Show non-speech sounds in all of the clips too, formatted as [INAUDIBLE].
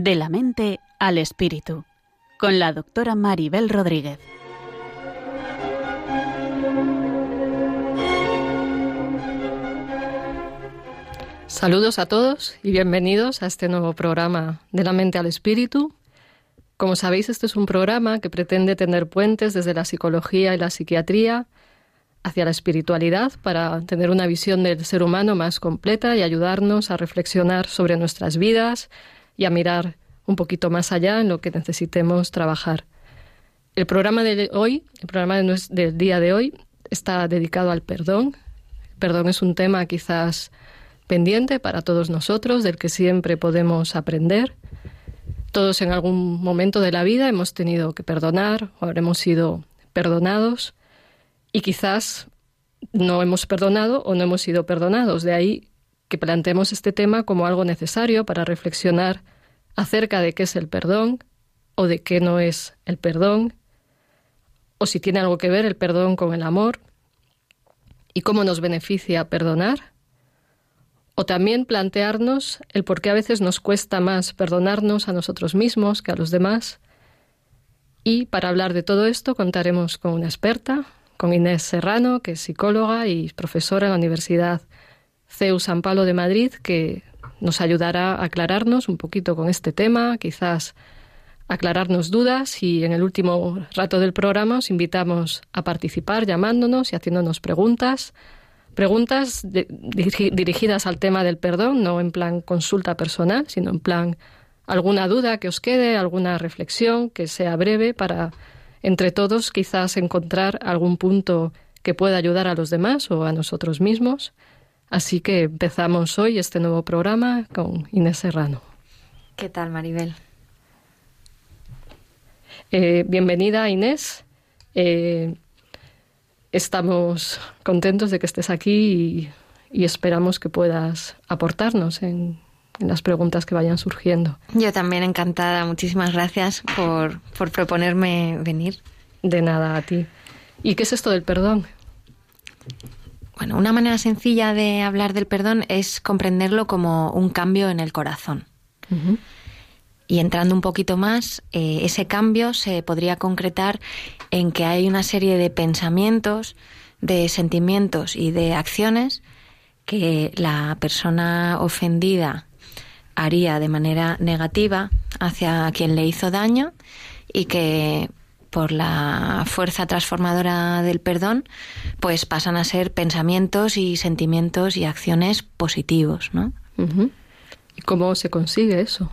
De la mente al espíritu, con la doctora Maribel Rodríguez. Saludos a todos y bienvenidos a este nuevo programa de la mente al espíritu. Como sabéis, este es un programa que pretende tener puentes desde la psicología y la psiquiatría hacia la espiritualidad para tener una visión del ser humano más completa y ayudarnos a reflexionar sobre nuestras vidas y a mirar un poquito más allá en lo que necesitemos trabajar. El programa de hoy, el programa del día de hoy, está dedicado al perdón. El perdón es un tema quizás pendiente para todos nosotros, del que siempre podemos aprender. Todos en algún momento de la vida hemos tenido que perdonar o habremos sido perdonados y quizás no hemos perdonado o no hemos sido perdonados. De ahí que planteemos este tema como algo necesario para reflexionar acerca de qué es el perdón o de qué no es el perdón, o si tiene algo que ver el perdón con el amor y cómo nos beneficia perdonar, o también plantearnos el por qué a veces nos cuesta más perdonarnos a nosotros mismos que a los demás. Y para hablar de todo esto contaremos con una experta, con Inés Serrano, que es psicóloga y profesora en la Universidad CEU San Pablo de Madrid, que nos ayudará a aclararnos un poquito con este tema, quizás aclararnos dudas y en el último rato del programa os invitamos a participar llamándonos y haciéndonos preguntas. Preguntas dirigidas al tema del perdón, no en plan consulta personal, sino en plan alguna duda que os quede, alguna reflexión que sea breve para entre todos quizás encontrar algún punto que pueda ayudar a los demás o a nosotros mismos. Así que empezamos hoy este nuevo programa con Inés Serrano. ¿Qué tal, Maribel? Eh, bienvenida, Inés. Eh, estamos contentos de que estés aquí y, esperamos que puedas aportarnos en, en, las preguntas que vayan surgiendo. Yo también encantada. Muchísimas gracias por, por proponerme venir. De nada a ti. ¿Y qué es esto del perdón? Bueno, una manera sencilla de hablar del perdón es comprenderlo como un cambio en el corazón. Y entrando un poquito más, eh, ese cambio se podría concretar en que hay una serie de pensamientos, de sentimientos y de acciones que la persona ofendida haría de manera negativa hacia quien le hizo daño y que por la fuerza transformadora del perdón, pues pasan a ser pensamientos y sentimientos y acciones positivos, ¿no? ¿Y cómo se consigue eso?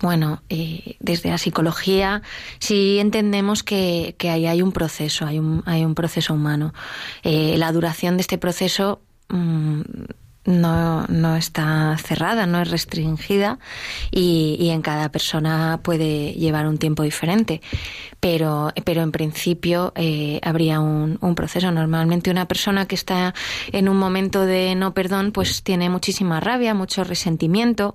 Bueno, eh, desde la psicología sí entendemos que, que ahí hay un proceso, hay un, hay un proceso humano. Eh, la duración de este proceso mm, no, no está cerrada, no es restringida y, y, en cada persona puede llevar un tiempo diferente. Pero, pero en principio eh, habría un, un, proceso. Normalmente una persona que está en un momento de no perdón, pues tiene muchísima rabia, mucho resentimiento,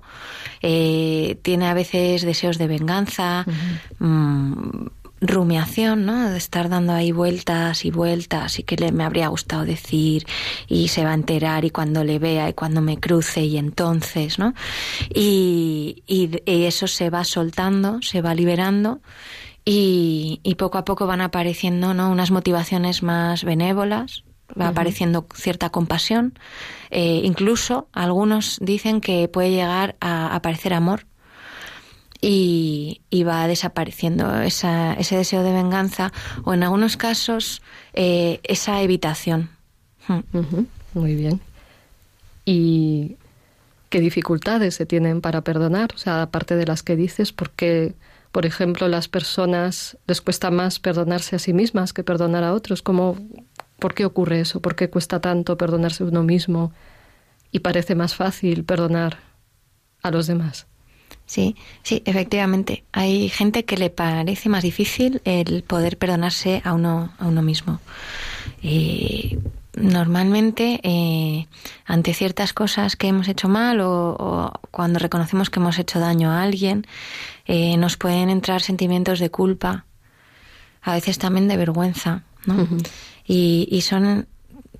eh, tiene a veces deseos de venganza. Uh -huh. mmm, rumiación, ¿no? De estar dando ahí vueltas y vueltas y que le, me habría gustado decir y se va a enterar y cuando le vea y cuando me cruce y entonces, ¿no? Y, y, y eso se va soltando, se va liberando y, y, poco a poco van apareciendo, ¿no? Unas motivaciones más benévolas, va uh -huh. apareciendo cierta compasión. Eh, incluso algunos dicen que puede llegar a aparecer amor y, va desapareciendo esa, ese deseo de venganza o en algunos casos eh, esa evitación. -huh. Muy bien. ¿Y qué dificultades se tienen para perdonar? O sea, aparte de las que dices, ¿por qué, por ejemplo, las personas les cuesta más perdonarse a sí mismas que perdonar a otros? ¿Cómo, ¿Por qué ocurre eso? ¿Por qué cuesta tanto perdonarse uno mismo y parece más fácil perdonar a los demás? Sí, sí, efectivamente. Hay gente que le parece más difícil el poder perdonarse a uno, a uno mismo. Eh, normalmente, eh, ante ciertas cosas que hemos hecho mal o, o, cuando reconocemos que hemos hecho daño a alguien, eh, nos pueden entrar sentimientos de culpa, a veces también de vergüenza, ¿no? Uh -huh. y, y son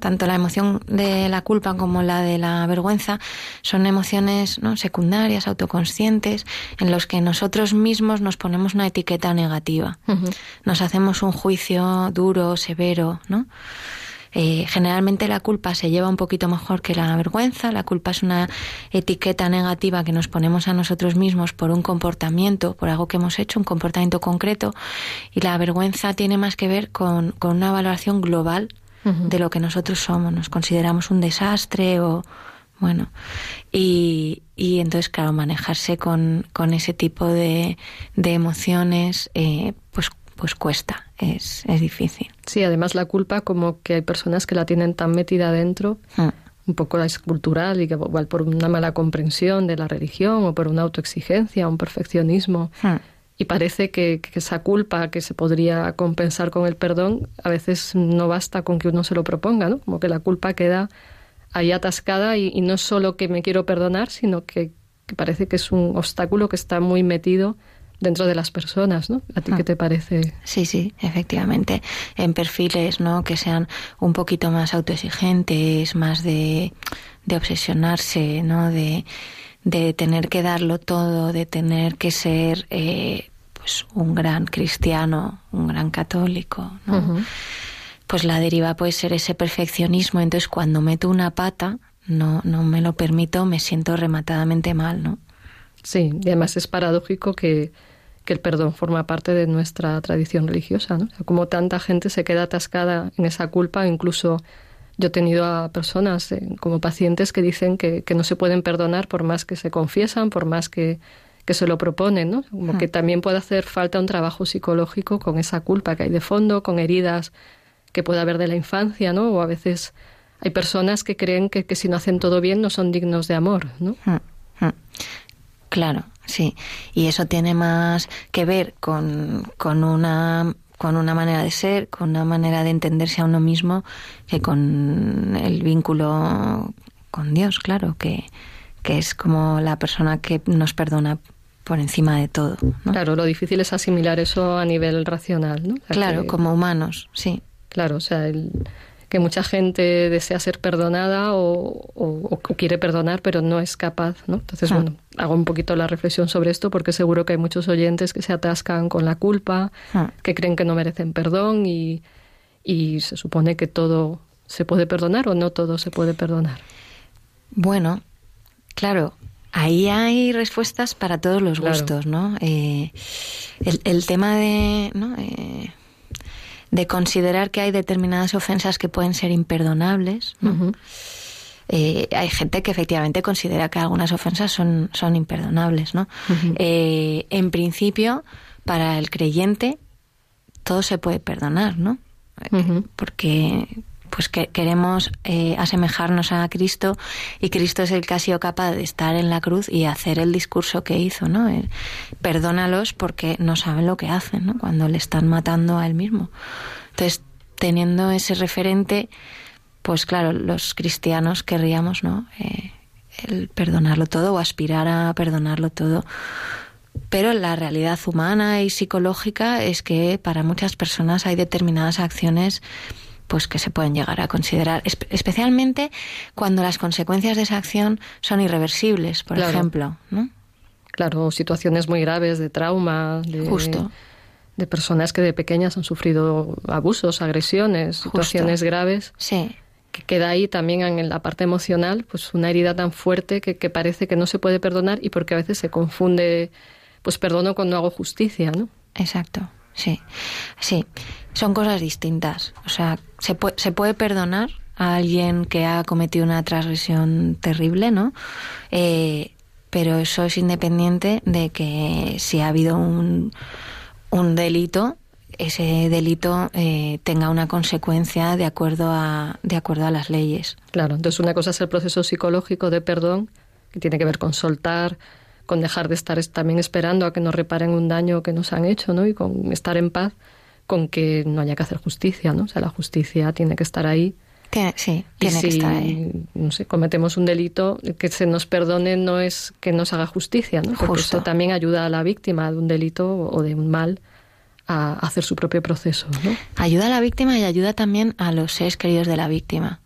tanto la emoción de la culpa como la de la vergüenza son emociones ¿no? secundarias, autoconscientes, en los que nosotros mismos nos ponemos una etiqueta negativa. Nos hacemos un juicio duro, severo, ¿no? Eh, generalmente la culpa se lleva un poquito mejor que la vergüenza. La culpa es una etiqueta negativa que nos ponemos a nosotros mismos por un comportamiento, por algo que hemos hecho, un comportamiento concreto. Y la vergüenza tiene más que ver con, con una valoración global de lo que nosotros somos. Nos consideramos un desastre o, bueno, y, y entonces, claro, manejarse con, con ese tipo de, de emociones, eh, pues pues cuesta, es, es difícil. Sí, además la culpa como que hay personas que la tienen tan metida dentro, hmm. un poco es cultural y que igual por una mala comprensión de la religión o por una autoexigencia, un perfeccionismo. Hmm. Y parece que, esa culpa que se podría compensar con el perdón a veces no basta con que uno se lo proponga, ¿no? Como que la culpa queda ahí atascada y, no solo que me quiero perdonar, sino que, que parece que es un obstáculo que está muy metido dentro de las personas, ¿no? ¿A ti qué ah. te parece? Sí, sí, efectivamente. En perfiles, ¿no? Que sean un poquito más autoexigentes, más de, de obsesionarse, ¿no? De, de tener que darlo todo, de tener que ser, eh, pues, un gran cristiano, un gran católico, ¿no? Pues la deriva puede ser ese perfeccionismo. Entonces, cuando meto una pata, no, no me lo permito, me siento rematadamente mal, ¿no? Sí, y además es paradójico que, el perdón forma parte de nuestra tradición religiosa, ¿no? como tanta gente se queda atascada en esa culpa, incluso yo he tenido a personas eh, como pacientes que dicen que, no se pueden perdonar por más que se confiesan, por más que, se lo proponen, ¿no? Como que también puede hacer falta un trabajo psicológico con esa culpa que hay de fondo, con heridas que puede haber de la infancia, ¿no? O a veces hay personas que creen que, que si no hacen todo bien no son dignos de amor, ¿no? Claro, sí. Y eso tiene más que ver con, con una con una manera de ser, con una manera de entenderse a uno mismo, que con el vínculo con Dios, claro, que, que es como la persona que nos perdona por encima de todo. Claro, lo difícil es asimilar eso a nivel racional, ¿no? claro, como humanos, sí. Claro, o sea, el, que mucha gente desea ser perdonada o, quiere perdonar, pero no es capaz, ¿no? Entonces, ah. bueno, hago un poquito la reflexión sobre esto porque seguro que hay muchos oyentes que se atascan con la culpa, ah. que creen que no merecen perdón y, se supone que todo se puede perdonar o no todo se puede perdonar. Bueno, claro, ahí hay respuestas para todos los gustos, ¿no? Eh, el, tema de... ¿no? Eh, de considerar que hay determinadas ofensas que pueden ser imperdonables. Eh, hay gente que efectivamente considera que algunas ofensas son, son imperdonables. ¿no? Eh, en principio, para el creyente, todo se puede perdonar, ¿no? Porque pues que queremos eh, asemejarnos a Cristo y Cristo es el que ha sido capaz de estar en la cruz y hacer el discurso que hizo, ¿no? Eh, perdónalos porque no saben lo que hacen, ¿no? Cuando le están matando a él mismo. Entonces, teniendo ese referente, pues claro, los cristianos querríamos, ¿no? Eh, el perdonarlo todo o aspirar a perdonarlo todo. Pero la realidad humana y psicológica es que para muchas personas hay determinadas acciones pues que se pueden llegar a considerar, especialmente cuando las consecuencias de esa acción son irreversibles, por ejemplo, ¿no? Claro, situaciones muy graves de trauma, de, Justo. de personas que de pequeñas han sufrido abusos, agresiones, situaciones graves. Sí. Que queda ahí también en la parte emocional, pues una herida tan fuerte que, que parece que no se puede perdonar y porque a veces se confunde, pues perdono cuando hago justicia, ¿no? Exacto, sí. Sí son cosas distintas. O sea, se puede, se puede perdonar a alguien que ha cometido una transgresión terrible, ¿no? Eh, pero eso es independiente de que si ha habido un, un delito, ese delito eh, tenga una consecuencia de acuerdo a de acuerdo a las leyes. Claro, entonces una cosa es el proceso psicológico de perdón que tiene que ver con soltar, con dejar de estar también esperando a que nos reparen un daño que nos han hecho, ¿no? Y con estar en paz con que no haya que hacer justicia, ¿no? O sea, la justicia tiene que estar ahí. sí, tiene que estar ahí. No sé, cometemos un delito, que se nos perdone no es que nos haga justicia, ¿no? Porque esto también ayuda a la víctima de un delito o de un mal a hacer su propio proceso, ¿no? Ayuda a la víctima y ayuda también a los seres queridos de la víctima.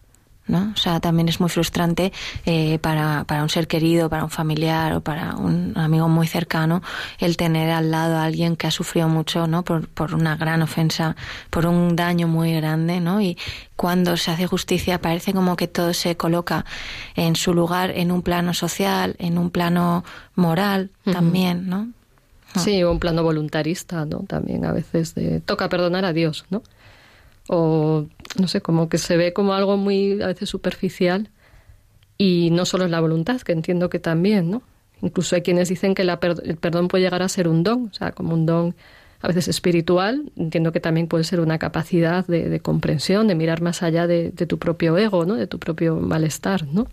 ¿No? O sea, también es muy frustrante eh, para, para un ser querido, para un familiar o para un amigo muy cercano el tener al lado a alguien que ha sufrido mucho, ¿no? Por, por una gran ofensa, por un daño muy grande, ¿no? Y cuando se hace justicia parece como que todo se coloca en su lugar en un plano social, en un plano moral también, ¿no? Sí, o un plano voluntarista, ¿no? También a veces de, toca perdonar a Dios, ¿no? O no sé, como que se ve como algo muy a veces superficial y no solo es la voluntad, que entiendo que también, ¿no? Incluso hay quienes dicen que el perdón puede llegar a ser un don, o sea, como un don a veces espiritual, entiendo que también puede ser una capacidad de, comprensión, de mirar más allá de, tu propio ego, ¿no? De tu propio malestar, ¿no?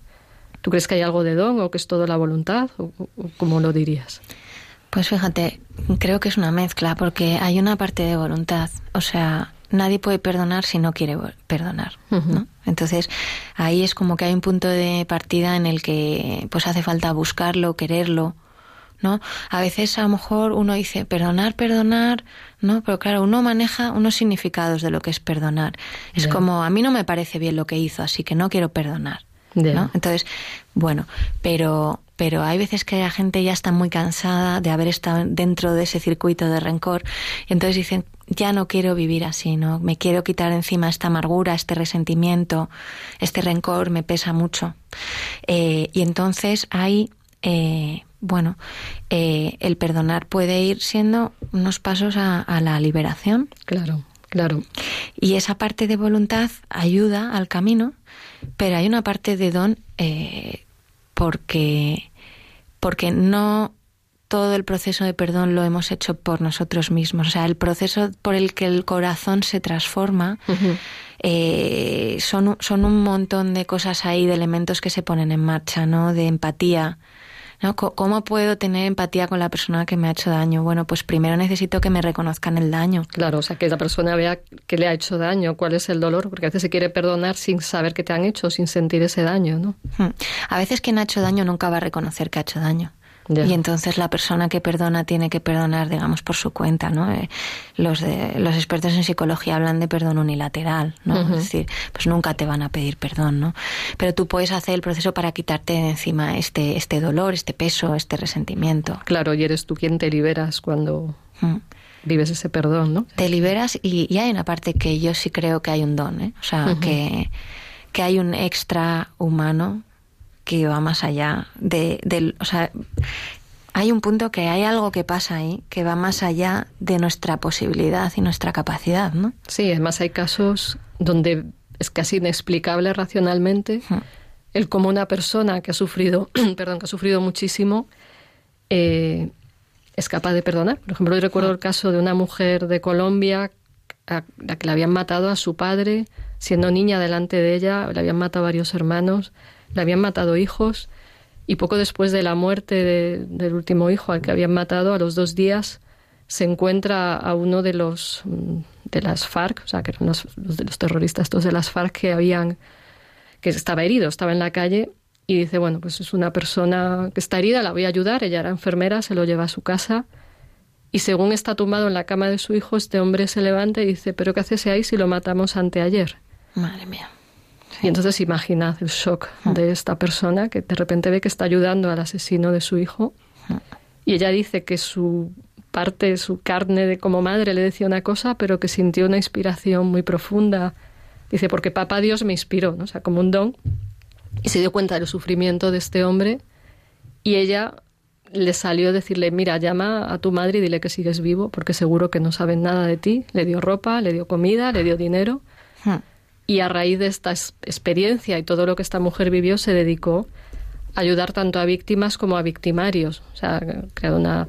¿Tú crees que hay algo de don o que es todo la voluntad o cómo lo dirías? Pues fíjate, creo que es una mezcla porque hay una parte de voluntad, o sea, nadie puede perdonar si no quiere perdonar. ¿no? Entonces, ahí es como que hay un punto de partida en el que pues hace falta buscarlo, quererlo. ¿no? A veces a lo mejor uno dice perdonar, perdonar, ¿no? Pero claro, uno maneja unos significados de lo que es perdonar. Es como a mí no me parece bien lo que hizo, así que no quiero perdonar. ¿no? Entonces, bueno, pero pero hay veces que la gente ya está muy cansada de haber estado dentro de ese circuito de rencor y entonces dicen, ya no quiero vivir así, ¿no? Me quiero quitar encima esta amargura, este resentimiento, este rencor me pesa mucho. Eh, y entonces hay, eh, bueno, eh, el perdonar puede ir siendo unos pasos a, la liberación. Claro, claro. Y esa parte de voluntad ayuda al camino, pero hay una parte de don porque, porque no todo el proceso de perdón lo hemos hecho por nosotros mismos. O sea, el proceso por el que el corazón se transforma eh, son, son un montón de cosas ahí, de elementos que se ponen en marcha, ¿no? De empatía, ¿no? ¿Cómo puedo tener empatía con la persona que me ha hecho daño? Bueno, pues primero necesito que me reconozcan el daño. Claro, o sea, que la persona vea que le ha hecho daño, cuál es el dolor, porque a veces se quiere perdonar sin saber que te han hecho, sin sentir ese daño, ¿no? Hmm. A veces quien ha hecho daño nunca va a reconocer que ha hecho daño. Y entonces la persona que perdona tiene que perdonar, digamos, por su cuenta, ¿no? Eh, los, de, los expertos en psicología hablan de perdón unilateral, ¿no? Es decir, pues nunca te van a pedir perdón, ¿no? Pero tú puedes hacer el proceso para quitarte de encima este, este dolor, este peso, este resentimiento. Claro, y eres tú quien te liberas cuando... Mm. vives ese perdón, ¿no? Te liberas y, hay una parte que yo sí creo que hay un don, ¿eh? O sea, que, que hay un extra humano que va más allá de, del, o sea, hay un punto que hay algo que pasa ahí que va más allá de nuestra posibilidad y nuestra capacidad, ¿no? Sí, además hay casos donde es casi inexplicable racionalmente el cómo una persona que ha sufrido, [CLEARS THROAT] perdón, que ha sufrido muchísimo eh, es capaz de perdonar. Por ejemplo, yo recuerdo el caso de una mujer de Colombia a la que le habían matado a su padre siendo niña delante de ella, le habían matado a varios hermanos le habían matado hijos y poco después de la muerte del último hijo al que habían matado, a los dos días, se encuentra a uno de los mm, de las FARC, o sea, que eran los, de los terroristas estos de las FARC que habían que estaba herido, estaba en la calle y dice, bueno, pues es una persona que está herida, la voy a ayudar, ella era enfermera, se lo lleva a su casa y según está tumbado en la cama de su hijo, este hombre se levanta y dice, pero ¿qué haces ahí si lo matamos anteayer? Madre mía. Y entonces imaginad el shock ah. de esta persona que de repente ve que está ayudando al asesino de su hijo. Ah. Y ella dice que su parte, su carne de como madre le decía una cosa, pero que sintió una inspiración muy profunda. Dice, porque papá Dios me inspiró, ¿no? o sea, como un don. Y se dio cuenta del sufrimiento de este hombre. Y ella le salió a decirle, mira, llama a tu madre y dile que sigues vivo, porque seguro que no saben nada de ti. Le dio ropa, le dio comida, le dio dinero. Ah. Y a raíz de esta experiencia y todo lo que esta mujer vivió, se dedicó a ayudar tanto a víctimas como a victimarios. O sea, creado una,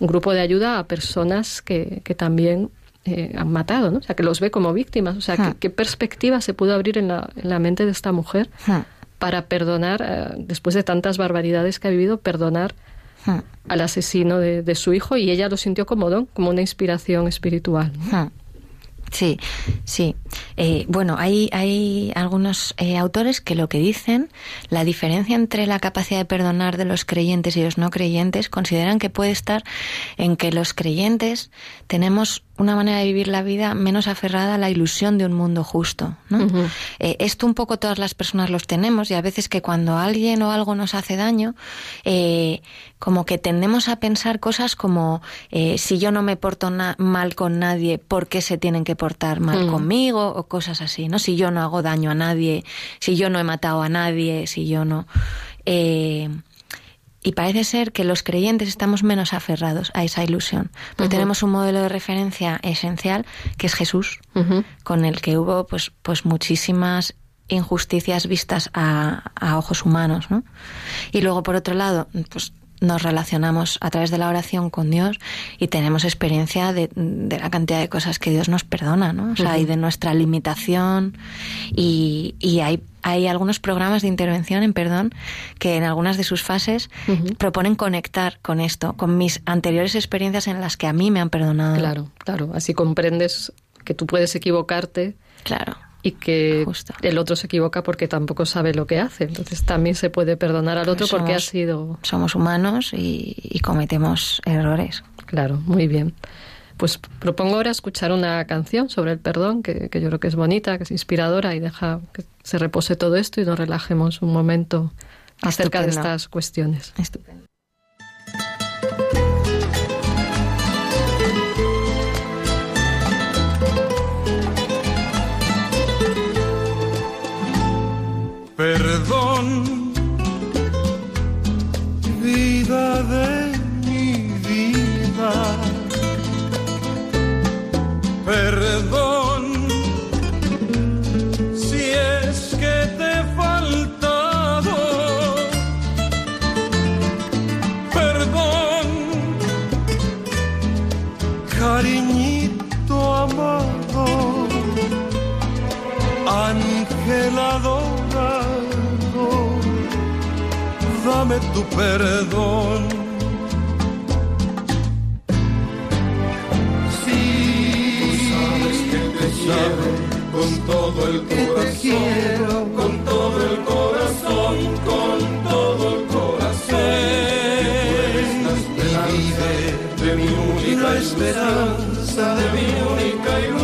un grupo de ayuda a personas que, que también eh, han matado, ¿no? O sea, que los ve como víctimas. O sea, ¿qué, perspectiva se pudo abrir en la, en la mente de esta mujer para perdonar, eh, después de tantas barbaridades que ha vivido, perdonar al asesino de, de, su hijo? Y ella lo sintió como don, como una inspiración espiritual. Sí, sí. Eh, bueno, hay, hay algunos eh, autores que lo que dicen, la diferencia entre la capacidad de perdonar de los creyentes y los no creyentes, consideran que puede estar en que los creyentes tenemos una manera de vivir la vida menos aferrada a la ilusión de un mundo justo. ¿no? Eh, esto un poco todas las personas los tenemos y a veces que cuando alguien o algo nos hace daño, eh, como que tendemos a pensar cosas como eh, si yo no me porto mal con nadie, ¿por qué se tienen que portar mal mm. conmigo? O cosas así, ¿no? Si yo no hago daño a nadie, si yo no he matado a nadie, si yo no... Y parece ser que los creyentes estamos menos aferrados a esa ilusión, porque tenemos un modelo de referencia esencial que es Jesús, con el que hubo pues, pues muchísimas injusticias vistas a, a ojos humanos, ¿no? Y luego, por otro lado, pues nos relacionamos a través de la oración con Dios y tenemos experiencia de, la cantidad de cosas que Dios nos perdona, ¿no? O sea, y de nuestra limitación y, y hay hay algunos programas de intervención en perdón que en algunas de sus fases proponen conectar con esto, con mis anteriores experiencias en las que a mí me han perdonado. Claro, claro. Así comprendes que tú puedes equivocarte. Claro y que el otro se equivoca porque tampoco sabe lo que hace. Entonces también se puede perdonar al otro porque ha sido... Somos humanos y, cometemos errores. Claro, muy bien. Pues propongo ahora escuchar una canción sobre el perdón, que, que, yo creo que es bonita, que es inspiradora y deja que se repose todo esto y nos relajemos un momento acerca de estas cuestiones. Estupendo. Perdón, vida de mi vida. Perdón, si es que te he faltado. Perdón, cariñito amado, angelado dame tu perdón. Sí, tú sabes que te quiero con todo el corazón, con todo el corazón, con todo el corazón. Mi vida, de mi única esperanza, de mi única ilusión,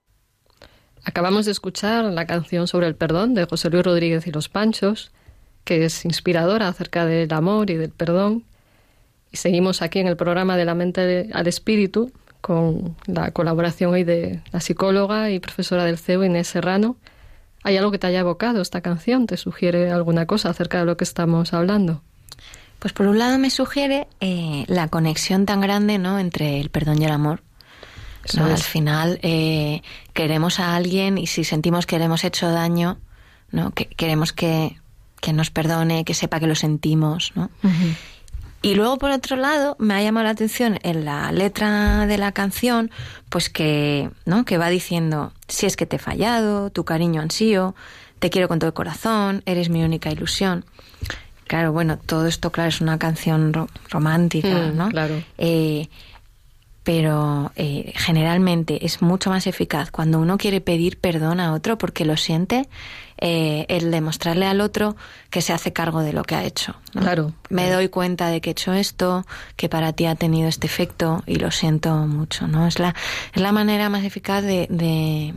Acabamos de escuchar la canción sobre el perdón de José Luis Rodríguez y los Panchos, que es inspiradora acerca del amor y del perdón. Y seguimos aquí en el programa de la mente al espíritu con la colaboración hoy de la psicóloga y profesora del CEU Inés Serrano. ¿Hay algo que te haya evocado esta canción? ¿Te sugiere alguna cosa acerca de lo que estamos hablando? Pues por un lado me sugiere eh, la conexión tan grande ¿no? entre el perdón y el amor. Al final eh, queremos a alguien y si sentimos que le hemos hecho daño, ¿no? Que queremos que, que nos perdone, que sepa que lo sentimos, ¿no? Y luego, por otro lado, me ha llamado la atención en la letra de la canción, pues que, ¿no? Que va diciendo, si es que te he fallado, tu cariño ansío, te quiero con todo el corazón, eres mi única ilusión. Claro, bueno, todo esto, claro, es una canción romántica, Mm, ¿no? claro. Eh, pero eh, generalmente es mucho más eficaz cuando uno quiere pedir perdón a otro porque lo siente, eh, el demostrarle al otro que se hace cargo de lo que ha hecho. ¿no? Claro, Me doy cuenta de que he hecho esto, que para ti ha tenido este efecto y lo siento mucho. ¿no? Es, la, es la manera más eficaz de, de,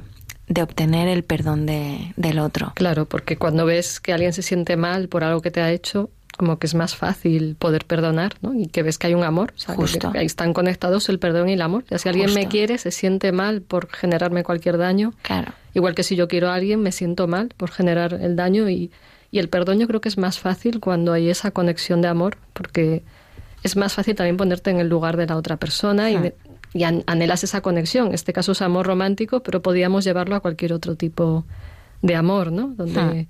de obtener el perdón de, del otro. Claro, porque cuando ves que alguien se siente mal por algo que te ha hecho, como que es más fácil poder perdonar, ¿no? Y que ves que hay un amor, o sea, que- Justo. que ahí están conectados el perdón y el amor. Ya si alguien me quiere, se siente mal por generarme cualquier daño, Claro. igual que si yo quiero a alguien, me siento mal por generar el daño y, y el perdón yo creo que es más fácil cuando hay esa conexión de amor, porque es más fácil también ponerte en el lugar de la otra persona y, de- y an- anhelas esa conexión. En este caso es amor romántico, pero podríamos llevarlo a cualquier otro tipo de amor, ¿no? Donde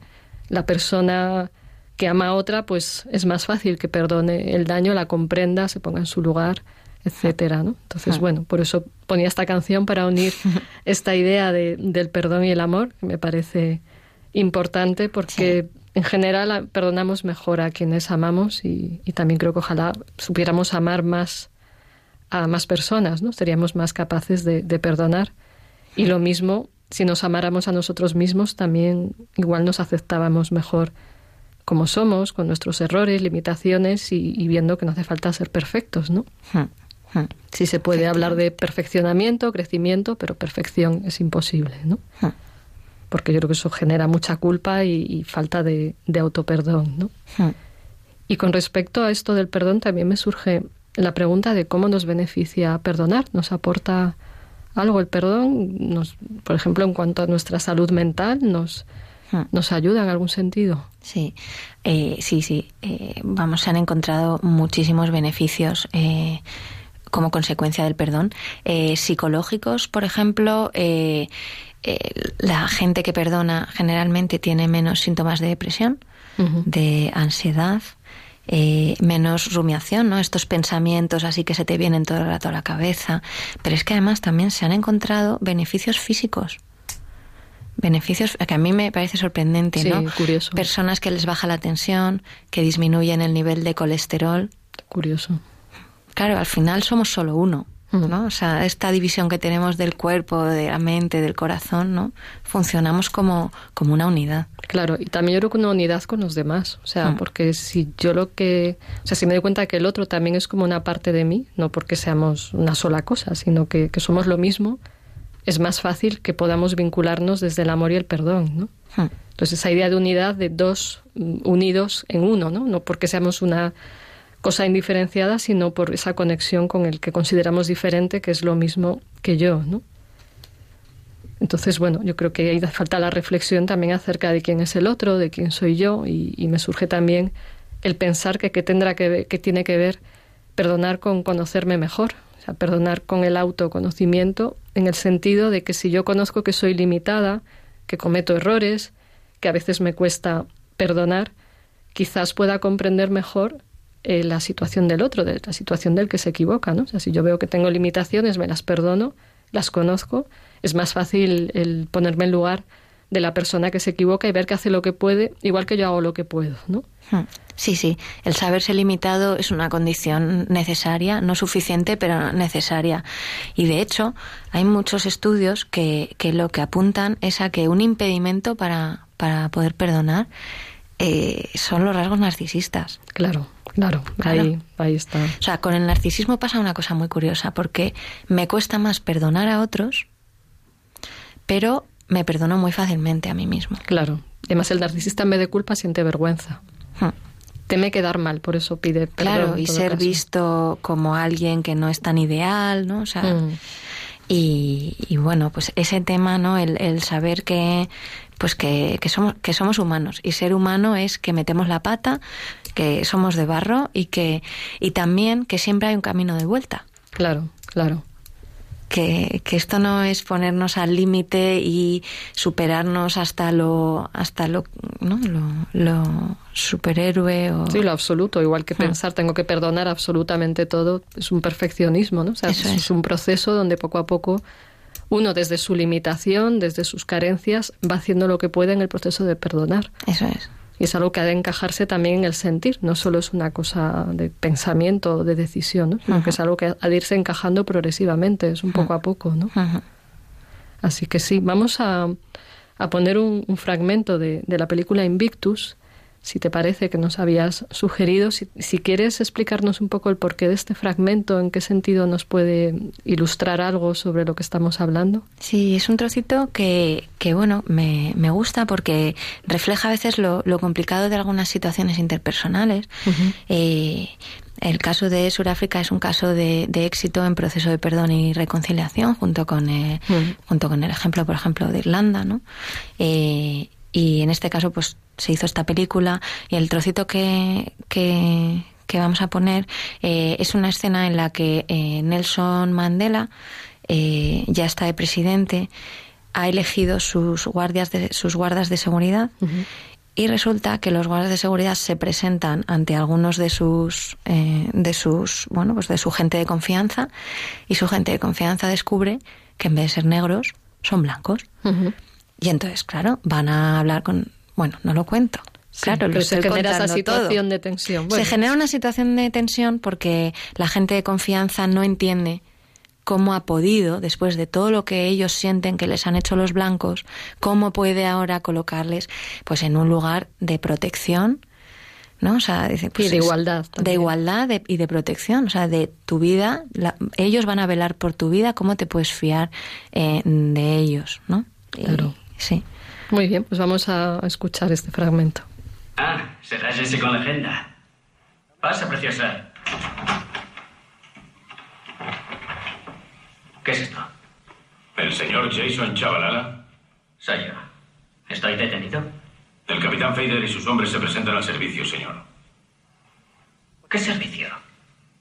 la persona que ama a otra, pues es más fácil que perdone el daño, la comprenda, se ponga en su lugar, etcétera, ¿no? Entonces, bueno, por eso ponía esta canción para unir [LAUGHS] esta idea de- del perdón y el amor, que me parece importante porque en general perdonamos mejor a quienes amamos y, y también creo que ojalá supiéramos amar más a más personas, ¿no? Seríamos más capaces de, de perdonar. Y lo mismo, si nos amáramos a nosotros mismos, también igual nos aceptábamos mejor como somos, con nuestros errores, limitaciones y, y viendo que no hace falta ser perfectos, ¿no? Hmm, hmm, Sí se puede hablar de perfeccionamiento, crecimiento, pero perfección es imposible, ¿no? hmm. Porque yo creo que eso genera mucha culpa y, y falta de, de autoperdón, ¿no? Y con respecto a esto del perdón, también me surge la pregunta de cómo nos beneficia perdonar. ¿Nos aporta algo el perdón? Nos, por ejemplo, en cuanto a nuestra salud mental, ¿nos. Nos ayuda en algún sentido? Sí, eh, sí, sí. Eh, vamos, se han encontrado muchísimos beneficios eh, como consecuencia del perdón. Eh, psicológicos, por ejemplo, eh, la gente que perdona generalmente tiene menos síntomas de depresión, de ansiedad, eh, menos rumiación, ¿no? Estos pensamientos así que se te vienen todo el rato a la cabeza. Pero es que además también se han encontrado beneficios físicos. Beneficios que a mí me parece sorprendente, Sí, ¿no? curioso. Personas que les baja la tensión, que disminuyen el nivel de colesterol. Curioso. Claro, al final somos solo uno. ¿no? O sea, esta división que tenemos del cuerpo, de la mente, del corazón, ¿no? Funcionamos como, como una unidad. Claro, y también yo creo que una unidad con los demás. O sea, Mm. porque si yo lo que. O sea, si me doy cuenta que el otro también es como una parte de mí, no porque seamos una sola cosa, sino que, que somos lo mismo, es más fácil que podamos vincularnos desde el amor y el perdón, ¿no? Hmm. Entonces, esa idea de unidad, de dos mm, unidos en uno, ¿no? No porque seamos una cosa indiferenciada, sino por esa conexión con el que consideramos diferente, que es lo mismo que yo, ¿no? Entonces, bueno, yo creo que ahí falta la reflexión también acerca de quién es el otro, de quién soy yo, y, y me surge también el pensar que, que tendrá que ver, que tiene que ver perdonar con conocerme mejor, perdonar con el autoconocimiento, en el sentido de que si yo conozco que soy limitada, que cometo errores, que a veces me cuesta perdonar, quizás pueda comprender mejor eh, la situación del otro, de la situación del que se equivoca, ¿no? Si yo veo que tengo limitaciones, me las perdono, las conozco, es más fácil el ponerme en lugar de la persona que se equivoca y ver que hace lo que puede, igual que yo hago lo que puedo, ¿no? Hmm. Sí, sí. El saberse limitado es una condición necesaria, no suficiente, pero necesaria. Y de hecho, hay muchos estudios que, que lo que apuntan es a que un impedimento para, para poder perdonar eh, son los rasgos narcisistas. Claro, claro, Claro. Ahí, ahí está. O sea, con el narcisismo pasa una cosa muy curiosa, porque me cuesta más perdonar a otros, pero me perdono muy fácilmente a mí mismo. Claro. Además, el narcisista en vez de culpa siente vergüenza. Hmm. Teme quedar mal, por eso pide perdón. Claro, y ser caso. visto como alguien que no es tan ideal, ¿no? O sea, Mm. y, y bueno, pues ese tema, ¿no? El, el saber que, pues que, que somos, que somos humanos. Y ser humano es que metemos la pata, que somos de barro y que, y también que siempre hay un camino de vuelta. Claro, claro. Que, que esto no es ponernos al límite y superarnos hasta lo hasta lo no lo, lo superhéroe o sí lo absoluto. Igual que pensar tengo que perdonar absolutamente todo es un perfeccionismo no o sea Eso es. es. un proceso donde poco a poco uno desde su limitación desde sus carencias va haciendo lo que puede en el proceso de perdonar. Eso es y es algo que ha de encajarse también en el sentir, no solo es una cosa de pensamiento o de decisión, ¿no? sino que es algo que ha de irse encajando progresivamente, es un poco a poco. ¿no? Así que sí, vamos a, a poner un, un fragmento de, de la película Invictus, si te parece que nos habías sugerido, si, si quieres explicarnos un poco el porqué de este fragmento, en qué sentido nos puede ilustrar algo sobre lo que estamos hablando. Sí, es un trocito que, que bueno, me, me gusta porque refleja a veces lo, lo complicado de algunas situaciones interpersonales. Eh, el caso de Sudáfrica es un caso de, de éxito en proceso de perdón y reconciliación, junto con, eh, junto con el ejemplo, por ejemplo, de Irlanda, ¿no? Eh, y en este caso, pues se hizo esta película y el trocito que, que, que vamos a poner eh, es una escena en la que eh, Nelson Mandela eh, ya está de presidente, ha elegido sus guardias de, sus guardas de seguridad y resulta que los guardas de seguridad se presentan ante algunos de sus eh, de sus bueno pues de su gente de confianza y su gente de confianza descubre que en vez de ser negros son blancos Ujú. Y entonces claro van a hablar con bueno no lo cuento Sí, claro lo pero se genera esa todo. situación de tensión. Bueno, Se genera una situación de tensión porque la gente de confianza no entiende cómo ha podido, después de todo lo que ellos sienten que les han hecho los blancos, cómo puede ahora colocarles pues en un lugar de protección, ¿no? O sea, dice, pues Y de igualdad De igualdad de- y de protección, o sea, de tu vida, la- ellos van a velar por tu vida, ¿cómo te puedes fiar eh, de ellos, ¿no? Y- Claro. Sí. Muy bien, pues vamos a escuchar este fragmento. Ah, serás ese con legenda. Pasa, preciosa. ¿Qué es esto? ¿El señor Jason Chavalala? Soy yo. ¿Estoy detenido? El capitán Fader y sus hombres se presentan al servicio, señor. ¿Qué servicio?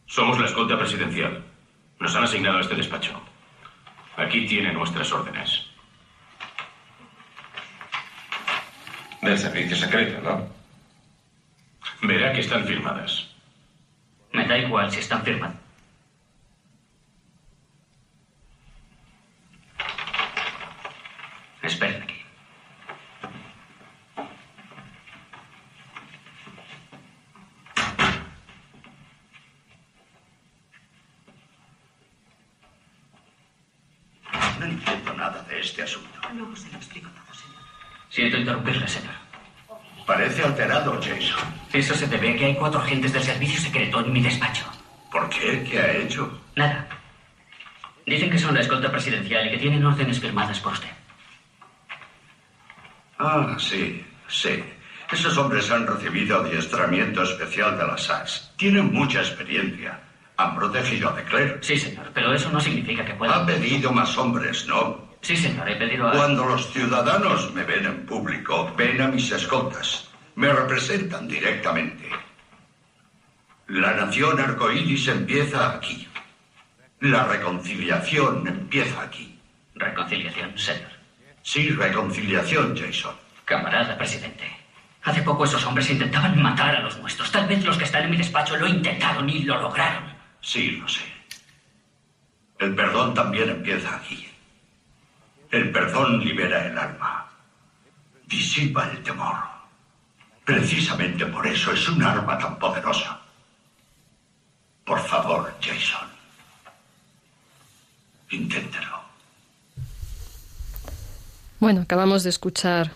Somos la escolta presidencial. Nos han asignado este despacho. Aquí tiene nuestras órdenes. Del servicio secreto, ¿no? Verá que están firmadas. Me da igual si están firmados. Esperen aquí. No entiendo nada de este asunto. Luego se lo explico todo, señor. Siento interrumpirle, señor. Parece alterado, Jason. Eso se debe a que hay cuatro agentes del servicio secreto en mi despacho. ¿Por qué? ¿Qué ha hecho? Nada. Dicen que son la escolta presidencial y que tienen órdenes firmadas por usted. Ah, sí, sí. Esos hombres han recibido adiestramiento especial de la SAS. Tienen mucha experiencia. Han protegido a Declare. Sí, señor, pero eso no significa que Ha pueda... pedido más hombres, ¿no? Sí, señor, he pedido a... Cuando los ciudadanos me ven en público, ven a mis escoltas. Me representan directamente. La nación arcoíris empieza aquí. La reconciliación empieza aquí. Reconciliación, señor. Sí, reconciliación, Jason. Camarada presidente. Hace poco esos hombres intentaban matar a los nuestros. Tal vez los que están en mi despacho lo intentaron y lo lograron. Sí, lo sé. El perdón también empieza aquí. El perdón libera el alma. Disipa el temor. Precisamente por eso es un arma tan poderosa. Por favor, Jason. Inténtelo. Bueno, acabamos de escuchar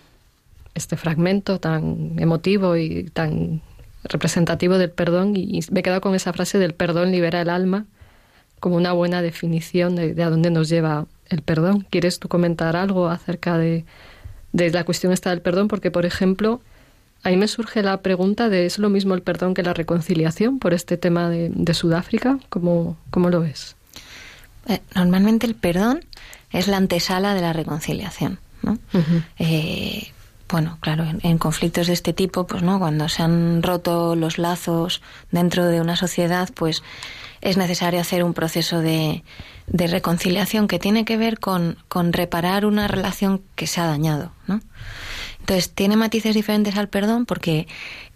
este fragmento tan emotivo y tan representativo del perdón y me he quedado con esa frase del perdón libera el alma como una buena definición de, de a dónde nos lleva el perdón. ¿Quieres tú comentar algo acerca de, de la cuestión esta del perdón? Porque, por ejemplo, ahí me surge la pregunta de ¿es lo mismo el perdón que la reconciliación por este tema de, de Sudáfrica? ¿Cómo, ¿Cómo lo ves? Eh, normalmente el perdón es la antesala de la reconciliación. ¿no? Eh, bueno, claro, en, conflictos de este tipo, pues no, cuando se han roto los lazos dentro de una sociedad, pues es necesario hacer un proceso de, de reconciliación que tiene que ver con, con, reparar una relación que se ha dañado, ¿no? Entonces, tiene matices diferentes al perdón porque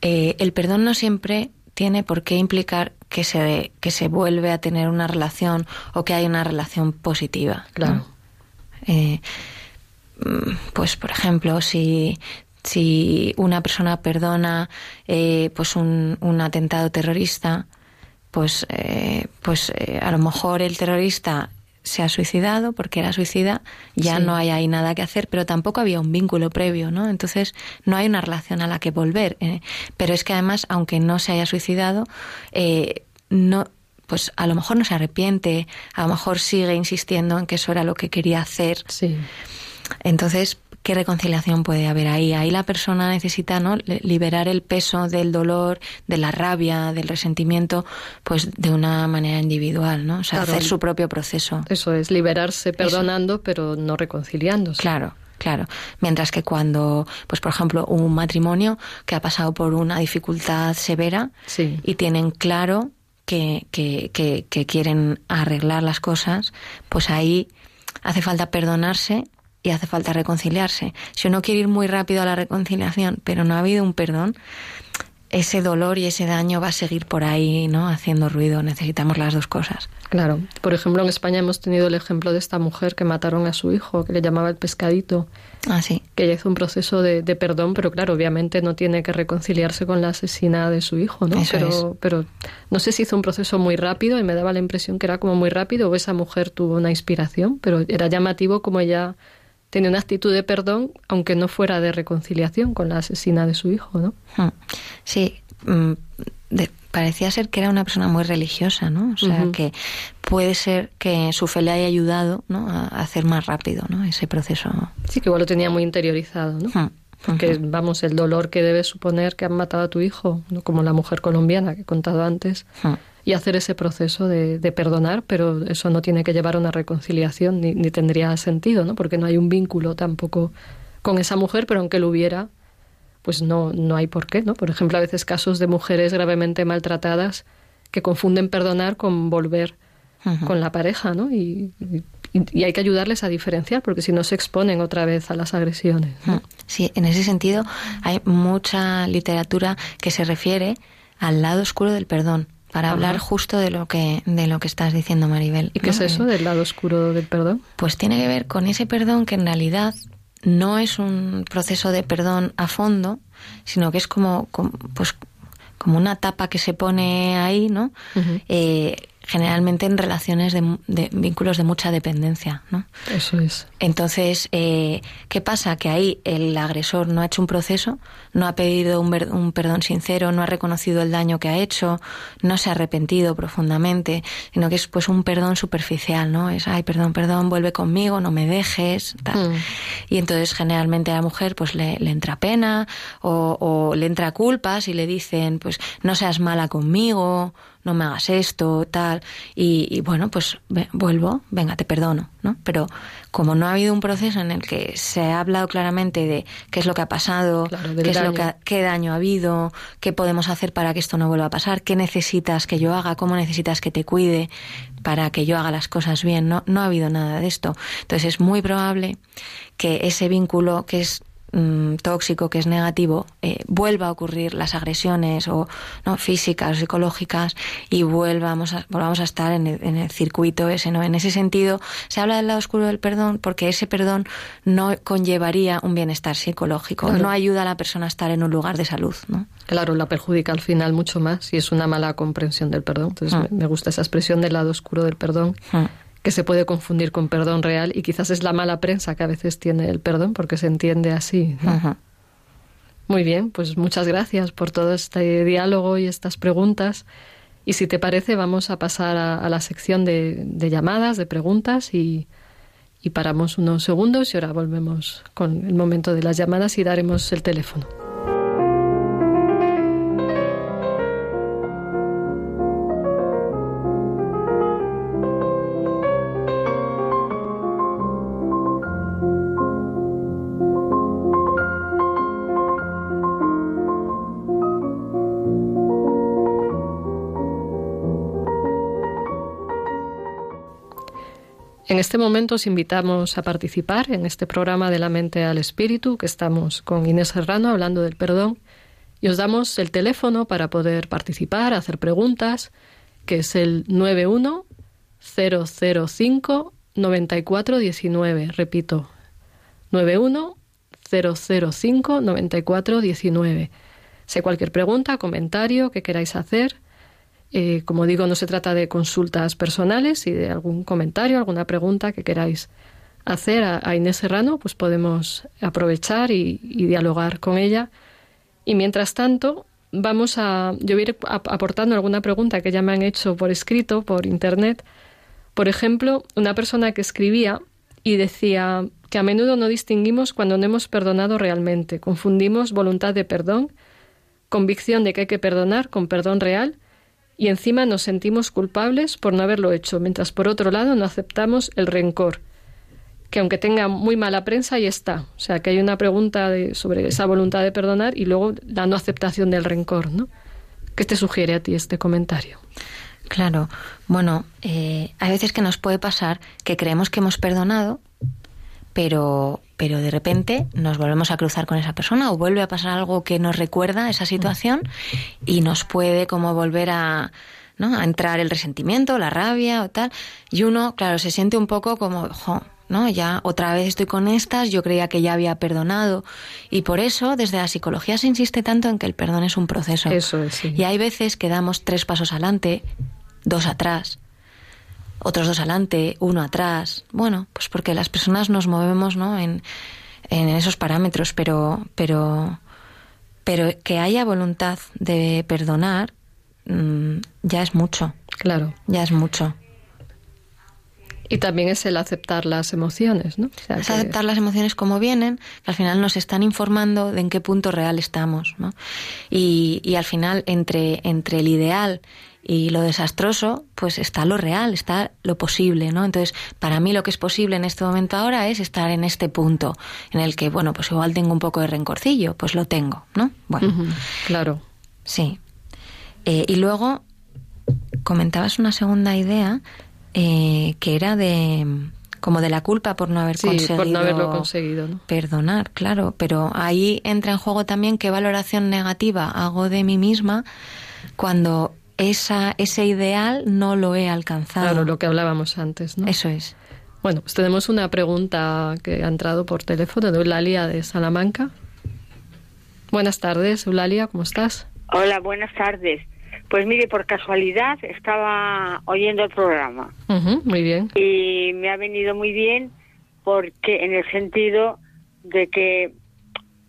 eh, el perdón no siempre tiene por qué implicar que se, que se vuelve a tener una relación o que hay una relación positiva. Claro. Eh, pues, por ejemplo, si, si una persona perdona eh, pues un, un atentado terrorista, pues, eh, pues eh, a lo mejor el terrorista se ha suicidado porque era suicida, ya no hay ahí nada que hacer, pero tampoco había un vínculo previo, ¿no? Entonces no hay una relación a la que volver. Eh, pero es que además, aunque no se haya suicidado, no, pues a lo mejor no se arrepiente, a lo mejor sigue insistiendo en que eso era lo que quería hacer. Sí. Entonces, ¿qué reconciliación puede haber ahí? Ahí la persona necesita ¿no? liberar el peso del dolor, de la rabia, del resentimiento, pues de una manera individual, ¿no? O sea, hacer su propio proceso. Eso es, liberarse perdonando, pero no reconciliándose. Claro. Claro, mientras que cuando, pues por ejemplo, un matrimonio que ha pasado por una dificultad severa y tienen claro que, que, que, que quieren arreglar las cosas, pues ahí hace falta perdonarse y hace falta reconciliarse. Si uno quiere ir muy rápido a la reconciliación, pero no ha habido un perdón, ese dolor y ese daño va a seguir por ahí, ¿no? Haciendo ruido. Necesitamos las dos cosas. Claro. Por ejemplo, en España hemos tenido el ejemplo de esta mujer que mataron a su hijo, que le llamaba el pescadito. Ah, sí. Que ella hizo un proceso de, perdón, pero claro, obviamente no tiene que reconciliarse con la asesina de su hijo, ¿no? pero, pero no sé si hizo un proceso muy rápido y me daba la impresión que era como muy rápido o esa mujer tuvo una inspiración, pero era llamativo como ella tenía una actitud de perdón, aunque no fuera de reconciliación con la asesina de su hijo, ¿no? Hmm. Sí, mm, parecía ser que era una persona muy religiosa, ¿no? O sea, que puede ser que su fe le haya ayudado ¿no? a hacer más rápido ¿no? ese proceso. Sí, que igual lo tenía muy interiorizado, ¿no? Hmm. Porque, vamos, el dolor que debe suponer que han matado a tu hijo, ¿no? como la mujer colombiana que he contado antes, hmm y hacer ese proceso de, perdonar, pero eso no tiene que llevar a una reconciliación ni, ni, tendría sentido, ¿no? Porque no hay un vínculo tampoco con esa mujer, pero aunque lo hubiera, pues no, no hay por qué, ¿no? Por ejemplo, a veces casos de mujeres gravemente maltratadas que confunden perdonar con volver con la pareja, ¿no? Y, y, hay que ayudarles a diferenciar, porque si no se exponen otra vez a las agresiones. Sí, en ese sentido hay mucha literatura que se refiere al lado oscuro del perdón para hablar justo de lo que de lo que estás diciendo Maribel. ¿Y qué es eso del lado oscuro del perdón? Pues tiene que ver con ese perdón que en realidad no es un proceso de perdón a fondo, sino que es como, pues como una tapa que se pone ahí, ¿no? Generalmente en relaciones de, vínculos de mucha dependencia, ¿no? Eso es. Entonces, eh, ¿qué pasa? Que ahí el agresor no ha hecho un proceso, no ha pedido un, un, perdón sincero, no ha reconocido el daño que ha hecho, no se ha arrepentido profundamente, sino que es pues un perdón superficial, ¿no? Es, ay, perdón, perdón, vuelve conmigo, no me dejes, tal. Mm. Y entonces generalmente a la mujer pues le, le entra pena o, o le entra culpas y le dicen, pues no seas mala conmigo, no me hagas esto, tal, y, bueno, pues vuelvo, venga, te perdono, ¿no? Pero como no ha habido un proceso en el que se ha hablado claramente de qué es lo que ha pasado, qué, es lo que qué daño ha habido, qué podemos hacer para que esto no vuelva a pasar, qué necesitas que yo haga, cómo necesitas que te cuide para que yo haga las cosas bien, no, no ha habido nada de esto. Entonces es muy probable que ese vínculo que es Mm, tóxico, que es negativo, eh, vuelva a ocurrir las agresiones o no físicas o psicológicas y volvamos a, volvamos a estar en el, circuito ese, ¿no? En ese sentido, se habla del lado oscuro del perdón porque ese perdón no conllevaría un bienestar psicológico, no ayuda a la persona a estar en un lugar de salud, ¿no? Claro, la perjudica al final mucho más y es una mala comprensión del perdón. Entonces, mm. me, gusta esa expresión del lado oscuro del perdón. Mm que se puede confundir con perdón real y quizás es la mala prensa que a veces tiene el perdón porque se entiende así. Muy bien, pues muchas gracias por todo este diálogo y estas preguntas. Y si te parece, vamos a pasar a, la sección de, llamadas, de preguntas y, y paramos unos segundos y ahora volvemos con el momento de las llamadas y daremos el teléfono. En este momento os invitamos a participar en este programa de la mente al espíritu, que estamos con Inés Serrano hablando del perdón, y os damos el teléfono para poder participar, hacer preguntas, que es el 91 005 9419. Repito, 91 005 9419. Sé cualquier pregunta, comentario que queráis hacer. Eh, como digo, no se trata de consultas personales y de algún comentario, alguna pregunta que queráis hacer a, Inés Serrano, pues podemos aprovechar y, dialogar con ella. Y mientras tanto, vamos a. Yo voy a ir aportando alguna pregunta que ya me han hecho por escrito, por internet. Por ejemplo, una persona que escribía y decía que a menudo no distinguimos cuando no hemos perdonado realmente. Confundimos voluntad de perdón, convicción de que hay que perdonar con perdón real y encima nos sentimos culpables por no haberlo hecho, mientras por otro lado no aceptamos el rencor, que aunque tenga muy mala prensa, ahí está. O sea, que hay una pregunta sobre esa voluntad de perdonar y luego la no aceptación del rencor, ¿no? ¿Qué te sugiere a ti este comentario? Claro, bueno, eh, hay veces que nos puede pasar que creemos que hemos perdonado pero, pero de repente nos volvemos a cruzar con esa persona o vuelve a pasar algo que nos recuerda esa situación y nos puede como volver a, ¿no? a entrar el resentimiento, la rabia o tal. Y uno, claro, se siente un poco como, ¿no? Ya otra vez estoy con estas, yo creía que ya había perdonado. Y por eso, desde la psicología se insiste tanto en que el perdón es un proceso. Eso es, Y hay veces que damos tres pasos adelante, dos atrás otros dos adelante, uno atrás. Bueno, pues porque las personas nos movemos ¿no? en, en esos parámetros, pero, pero, pero que haya voluntad de perdonar mm, ya es mucho. Claro. Ya es mucho. Y también es el aceptar las emociones, ¿no? es aceptar las emociones como vienen, que al final nos están informando de en qué punto real estamos, ¿no? Y, y al final, entre, entre el ideal y lo desastroso, pues está lo real, está lo posible, ¿no? Entonces, para mí lo que es posible en este momento ahora es estar en este punto en el que, bueno, pues igual tengo un poco de rencorcillo, pues lo tengo, ¿no? Bueno, claro. Sí. Eh, y luego comentabas una segunda idea eh, que era de como de la culpa por no haber conseguido por no haberlo conseguido ¿no? perdonar claro pero ahí entra en juego también qué valoración negativa hago de mí misma cuando esa, ese ideal no lo he alcanzado. Claro, lo que hablábamos antes, ¿no? Eso es. Bueno, pues tenemos una pregunta que ha entrado por teléfono de Eulalia de Salamanca. Buenas tardes, Eulalia, ¿cómo estás? Hola, buenas tardes. Pues mire, por casualidad estaba oyendo el programa. muy bien. Y me ha venido muy bien porque en el sentido de que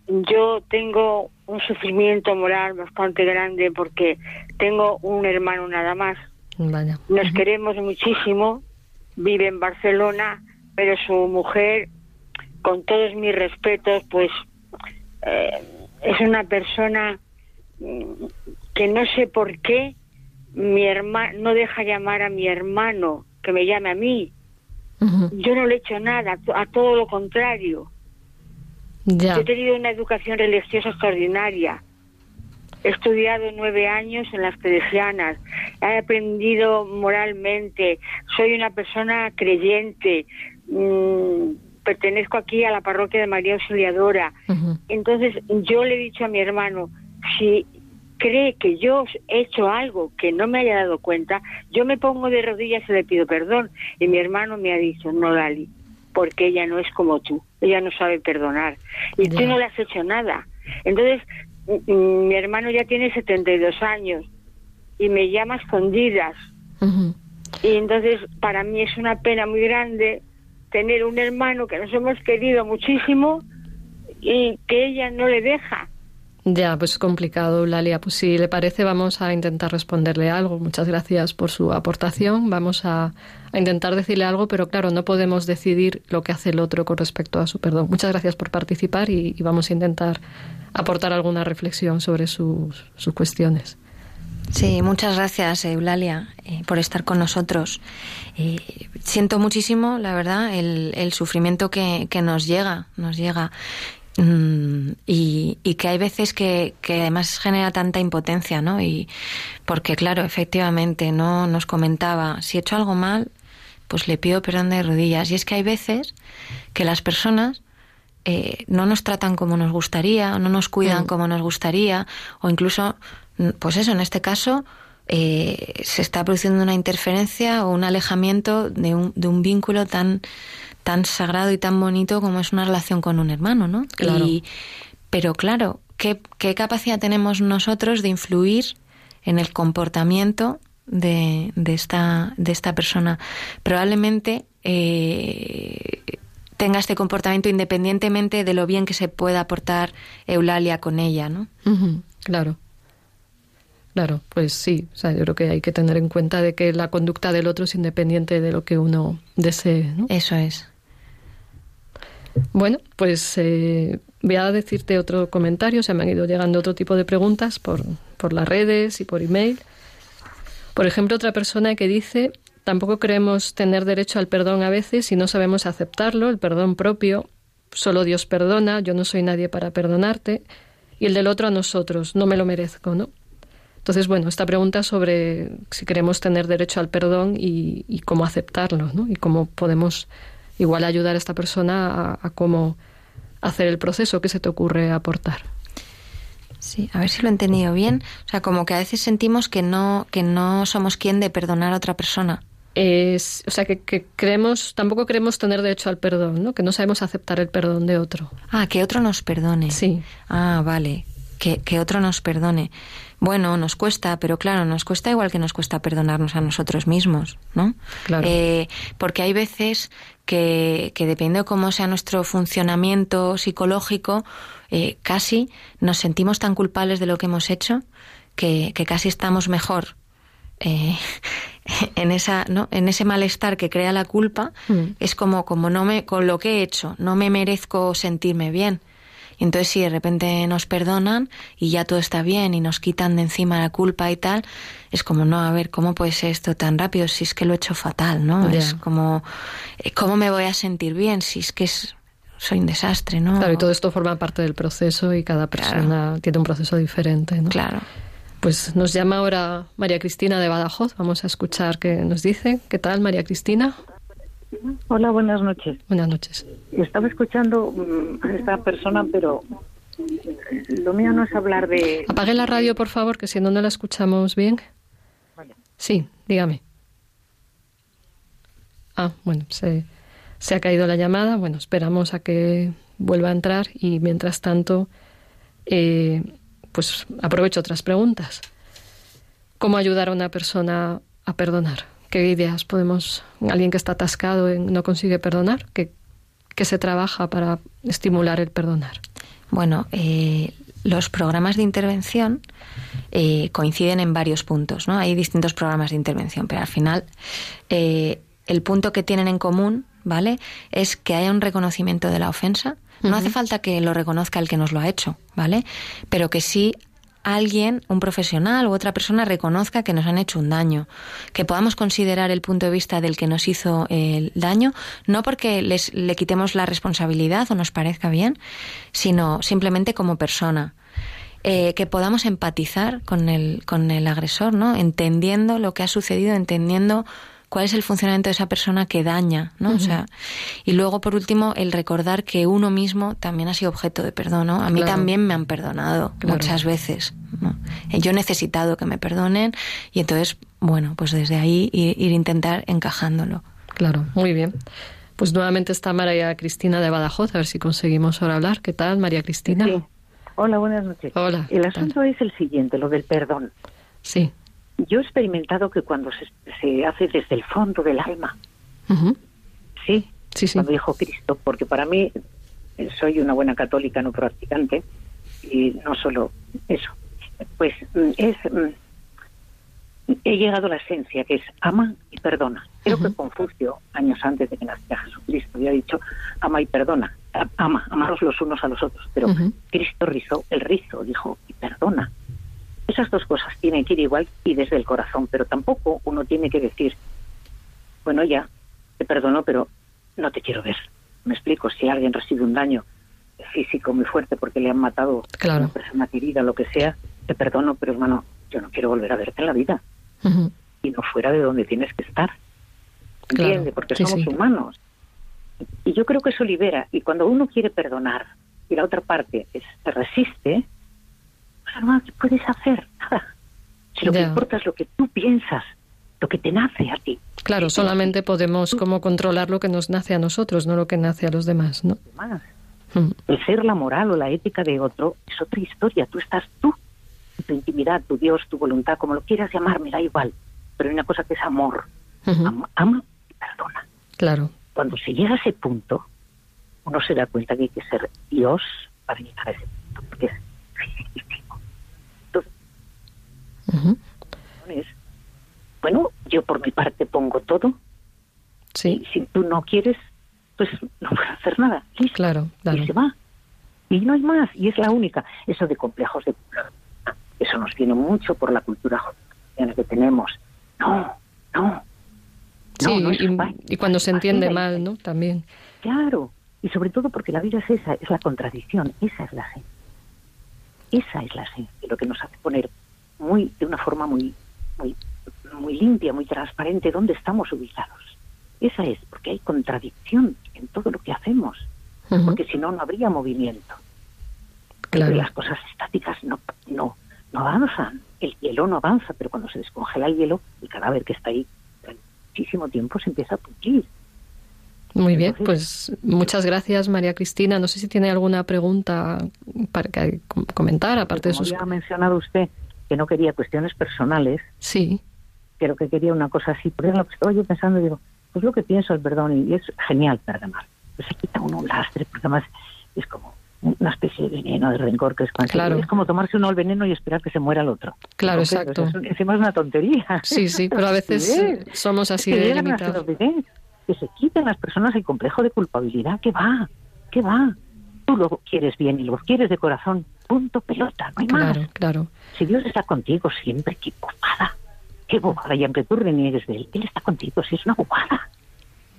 yo tengo un sufrimiento moral bastante grande porque tengo un hermano nada más. Nos queremos muchísimo, vive en Barcelona, pero su mujer, con todos mis respetos, pues eh, es una persona mm, que no sé por qué mi hermano no deja llamar a mi hermano que me llame a mí. Yo no le he hecho nada, a todo lo contrario. Yo he tenido una educación religiosa extraordinaria. He estudiado nueve años en las teresianas, he aprendido moralmente, soy una persona creyente, mm, pertenezco aquí a la parroquia de María Auxiliadora. Entonces yo le he dicho a mi hermano, si cree que yo he hecho algo que no me haya dado cuenta, yo me pongo de rodillas y le pido perdón. Y mi hermano me ha dicho, no, Dali, porque ella no es como tú, ella no sabe perdonar. Y tú no le has hecho nada. Entonces, mi hermano ya tiene 72 años y me llama escondidas. Y entonces para mí es una pena muy grande tener un hermano que nos hemos querido muchísimo y que ella no le deja. Ya, pues complicado, Lalia. Pues si le parece, vamos a intentar responderle algo. Muchas gracias por su aportación. Vamos a, intentar decirle algo, pero claro, no podemos decidir lo que hace el otro con respecto a su perdón. Muchas gracias por participar y, vamos a intentar aportar alguna reflexión sobre sus, sus cuestiones. Sí, muchas gracias, Eulalia, eh, por estar con nosotros. Eh, siento muchísimo, la verdad, el, el sufrimiento que, que, nos llega, nos llega. Mm, y, que hay veces que, que, además genera tanta impotencia, ¿no? Y porque, claro, efectivamente, no nos comentaba, si he hecho algo mal, pues le pido perdón de rodillas. Y es que hay veces que las personas eh, no nos tratan como nos gustaría, no nos cuidan Mm. como nos gustaría, o incluso, mm, pues eso, en este caso, eh, se está produciendo una interferencia o un alejamiento de un, de un vínculo tan, tan sagrado y tan bonito como es una relación con un hermano, ¿no? Claro. Y, pero claro, ¿qué, ¿qué capacidad tenemos nosotros de influir en el comportamiento de, de esta, de esta persona? Probablemente eh, tenga este comportamiento independientemente de lo bien que se pueda aportar Eulalia con ella, ¿no? Claro. Claro, pues sí. O sea, yo creo que hay que tener en cuenta de que la conducta del otro es independiente de lo que uno desee. ¿no? Eso es. Bueno, pues eh, voy a decirte otro comentario. Se me han ido llegando otro tipo de preguntas por, por las redes y por email. Por ejemplo, otra persona que dice, tampoco creemos tener derecho al perdón a veces si no sabemos aceptarlo, el perdón propio, solo Dios perdona, yo no soy nadie para perdonarte, y el del otro a nosotros, no me lo merezco, ¿no? Entonces, bueno, esta pregunta sobre si queremos tener derecho al perdón y, cómo aceptarlo, ¿no? Y cómo podemos igual ayudar a esta persona a, a cómo hacer el proceso que se te ocurre aportar. Sí, a ver si lo he entendido bien. O sea, como que a veces sentimos que no, que no somos quien de perdonar a otra persona. Es, o sea, que, que creemos, tampoco queremos tener derecho al perdón, ¿no? Que no sabemos aceptar el perdón de otro. Ah, que otro nos perdone. Sí. Ah, vale. Que, que otro nos perdone. Bueno, nos cuesta, pero claro, nos cuesta igual que nos cuesta perdonarnos a nosotros mismos, ¿no? Claro. Eh, porque hay veces que, que dependiendo de cómo sea nuestro funcionamiento psicológico, eh, casi nos sentimos tan culpables de lo que hemos hecho que, que casi estamos mejor eh, [LAUGHS] en esa no en ese malestar que crea la culpa Mm. es como como no me con lo que he hecho no me merezco sentirme bien. Y entonces si de repente nos perdonan y ya todo está bien y nos quitan de encima la culpa y tal es como no a ver cómo puede ser esto tan rápido si es que lo he hecho fatal no es como eh, cómo me voy a sentir bien si es que es soy un desastre no Claro, y todo esto forma parte del proceso y cada persona tiene un proceso diferente, ¿no? claro Pues nos llama ahora María Cristina de Badajoz. Vamos a escuchar qué nos dice. ¿Qué tal, María Cristina? Hola, buenas noches. Buenas noches. Estaba escuchando mm, a esta persona, pero lo mío no es hablar de... Apague la radio, por favor, que si no, no la escuchamos bien. Sí, dígame. Ah, bueno, se, se ha caído la llamada. Bueno, esperamos a que vuelva a entrar y mientras tanto, eh, pues aprovecho otras preguntas. ¿Cómo ayudar a una persona a perdonar? ¿Qué ideas podemos, alguien que está atascado y no consigue perdonar, qué, qué se trabaja para estimular el perdonar? Bueno, eh, los programas de intervención eh, coinciden en varios puntos, ¿no? Hay distintos programas de intervención, pero al final eh, el punto que tienen en común, ¿vale? Es que haya un reconocimiento de la ofensa. No hace falta que lo reconozca el que nos lo ha hecho, ¿vale? Pero que sí alguien, un profesional u otra persona reconozca que nos han hecho un daño, que podamos considerar el punto de vista del que nos hizo el daño, no porque les, le quitemos la responsabilidad o nos parezca bien, sino simplemente como persona. Eh, que podamos empatizar con el, con el agresor, ¿no? Entendiendo lo que ha sucedido, entendiendo cuál es el funcionamiento de esa persona que daña, ¿no? O sea, y luego por último el recordar que uno mismo también ha sido objeto de perdón, ¿no? A mí Claro. también me han perdonado Claro. muchas veces, ¿no? Yo he necesitado que me perdonen y entonces, bueno, pues desde ahí ir, ir intentar encajándolo. Claro, muy bien. Pues nuevamente está María Cristina de Badajoz, a ver si conseguimos ahora hablar. ¿Qué tal, María Cristina? Sí. Hola, buenas noches. Hola. El asunto es el siguiente, lo del perdón. Sí. Yo he experimentado que cuando se, se hace desde el fondo del alma, sí, Sí, sí. cuando dijo Cristo, porque para mí eh, soy una buena católica no practicante y no solo eso, pues mm, es mm, he llegado a la esencia que es ama y perdona. Creo que Confucio, años antes de que naciera Jesucristo, había dicho ama y perdona, ama, amaros los unos a los otros, pero. Cristo rizó el rizo, dijo y perdona. Esas dos cosas tienen que ir igual y desde el corazón, pero tampoco uno tiene que decir, bueno, ya, te perdono, pero no te quiero ver. Me explico, si alguien recibe un daño físico muy fuerte porque le han matado a una persona querida, lo que sea, te perdono, pero hermano, yo no quiero volver a verte en la vida Ujú. y no fuera de donde tienes que estar. ¿entiende? Porque somos humanos. Y yo creo que eso libera. Y cuando uno quiere perdonar y la otra parte se resiste, no, ¿qué puedes hacer? Nada. Si lo que importa es lo que tú piensas, lo que te nace a ti. Claro, solamente podemos como controlar lo que nos nace a nosotros, no lo que nace a los demás, ¿no? Mm. El ser la moral o la ética de otro es otra historia. Tú estás tú, tu intimidad, tu Dios, tu voluntad, como lo quieras llamar, me da igual. Pero hay una cosa que es amor. ama, y perdona. Claro. Cuando se llega a ese punto, uno se da cuenta que hay que ser Dios para llegar a ese punto, porque es Entonces, bueno, yo por mi parte pongo todo. Sí. Y si tú no quieres, pues no puedo hacer nada. Listo. Claro, claro. Y se va. Y no hay más. Y es la única. Eso de complejos de... Eso nos viene mucho por la cultura que tenemos. No, no. Sí, y, cuando se entiende mal, ¿no? También. Claro. Y sobre todo porque la vida es esa, es la contradicción. Esa es la esencia. Esa es la esencia. Lo que nos hace poner muy, de una forma muy, muy, muy limpia, muy transparente, dónde estamos ubicados. Esa es, porque hay contradicción en todo lo que hacemos, porque si no, no habría movimiento. Claro. las cosas estáticas no, no, no avanzan. El hielo no avanza, pero cuando se descongela el hielo, el cadáver que está ahí muchísimo tiempo se empieza a pudrir. Muy bien, pues muchas gracias María Cristina. No sé si tiene alguna pregunta para que comentar, aparte de sus... ha mencionado usted que no quería cuestiones personales. Sí. Pero que quería una cosa así. Por ejemplo, estaba yo pensando, digo, pues lo que pienso el perdón y es genial perdonar. Pues se quita uno un lastre, porque además es como una especie de veneno, de rencor que es claro. Es como tomarse uno el veneno y esperar que se muera el otro. Claro, exacto. encima es una tontería. Sí, sí, pero a [LAUGHS] veces somos así de limitados. Que se quiten las personas el complejo de culpabilidad. ¿Qué va? ¿Qué va? Tú lo quieres bien y lo quieres de corazón. Punto pelota, no hay claro, más. Claro, Si Dios está contigo siempre, qué bobada. Qué bobada. Y aunque tú reniegues de él, Él está contigo, si es una bobada.